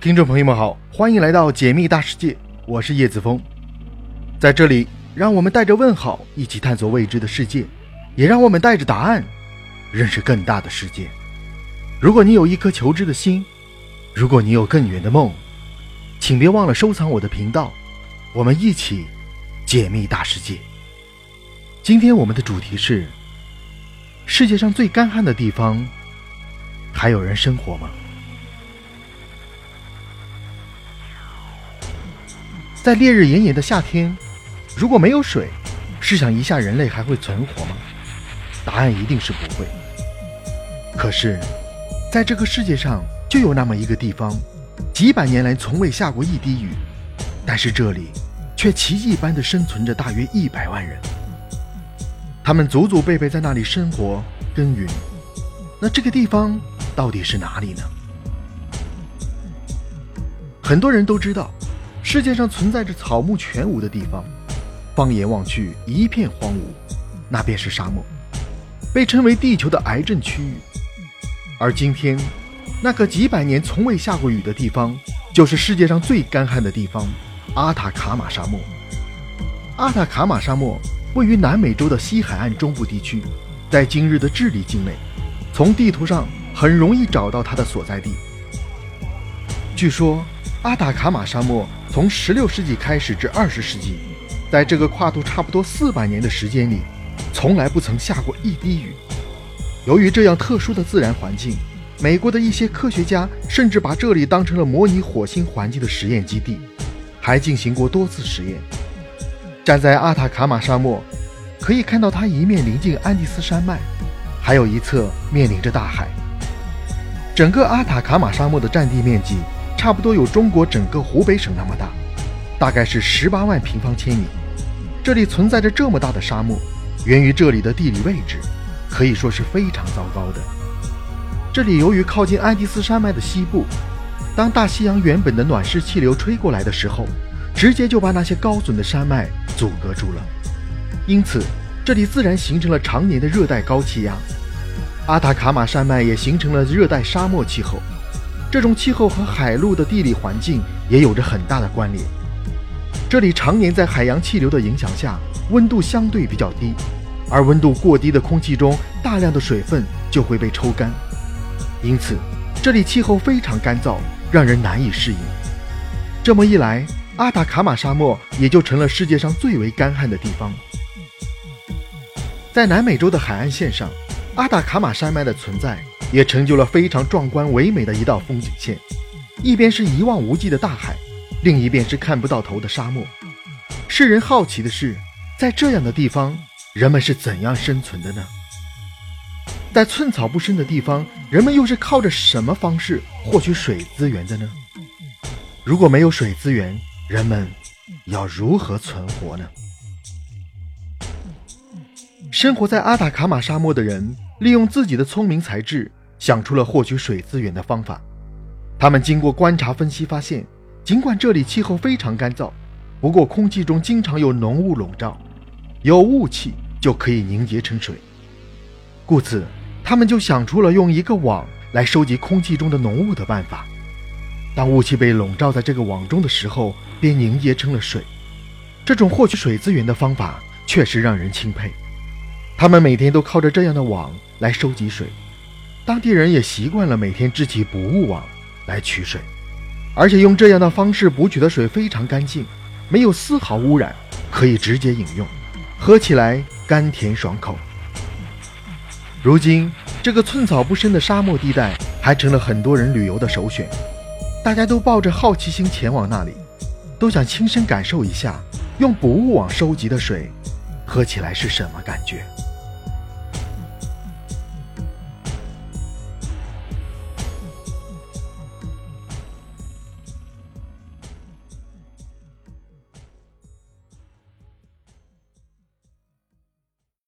听众朋友们好，欢迎来到解密大世界，我是叶子峰。在这里，让我们带着问号一起探索未知的世界，也让我们带着答案认识更大的世界。如果你有一颗求知的心，如果你有更远的梦，请别忘了收藏我的频道，我们一起解密大世界。今天我们的主题是：世界上最干旱的地方，还有人生活吗？在烈日炎炎的夏天，如果没有水，试想一下，人类还会存活吗？答案一定是不会。可是，在这个世界上，就有那么一个地方，几百年来从未下过一滴雨，但是这里却奇迹般的生存着大约一百万人。他们祖祖辈辈在那里生活耕耘。那这个地方到底是哪里呢？很多人都知道。世界上存在着草木全无的地方，放眼望去一片荒芜，那便是沙漠，被称为地球的癌症区域。而今天，那个几百年从未下过雨的地方，就是世界上最干旱的地方——阿塔卡马沙漠。阿塔卡马沙漠位于南美洲的西海岸中部地区，在今日的智利境内，从地图上很容易找到它的所在地。据说，阿塔卡马沙漠。从16世纪开始至20世纪，在这个跨度差不多400年的时间里，从来不曾下过一滴雨。由于这样特殊的自然环境，美国的一些科学家甚至把这里当成了模拟火星环境的实验基地，还进行过多次实验。站在阿塔卡马沙漠，可以看到它一面临近安第斯山脉，还有一侧面临着大海。整个阿塔卡马沙漠的占地面积。差不多有中国整个湖北省那么大，大概是十八万平方千米。这里存在着这么大的沙漠，源于这里的地理位置，可以说是非常糟糕的。这里由于靠近安第斯山脉的西部，当大西洋原本的暖湿气流吹过来的时候，直接就把那些高耸的山脉阻隔住了，因此这里自然形成了常年的热带高气压。阿塔卡马山脉也形成了热带沙漠气候。这种气候和海陆的地理环境也有着很大的关联。这里常年在海洋气流的影响下，温度相对比较低，而温度过低的空气中，大量的水分就会被抽干，因此这里气候非常干燥，让人难以适应。这么一来，阿塔卡马沙漠也就成了世界上最为干旱的地方。在南美洲的海岸线上，阿塔卡马山脉的存在。也成就了非常壮观唯美的一道风景线，一边是一望无际的大海，另一边是看不到头的沙漠。世人好奇的是，在这样的地方，人们是怎样生存的呢？在寸草不生的地方，人们又是靠着什么方式获取水资源的呢？如果没有水资源，人们要如何存活呢？生活在阿塔卡马沙漠的人，利用自己的聪明才智。想出了获取水资源的方法。他们经过观察分析，发现尽管这里气候非常干燥，不过空气中经常有浓雾笼罩，有雾气就可以凝结成水。故此，他们就想出了用一个网来收集空气中的浓雾的办法。当雾气被笼罩在这个网中的时候，便凝结成了水。这种获取水资源的方法确实让人钦佩。他们每天都靠着这样的网来收集水。当地人也习惯了每天支起捕物网来取水，而且用这样的方式捕取的水非常干净，没有丝毫污染，可以直接饮用，喝起来甘甜爽口。如今，这个寸草不生的沙漠地带还成了很多人旅游的首选，大家都抱着好奇心前往那里，都想亲身感受一下用捕物网收集的水喝起来是什么感觉。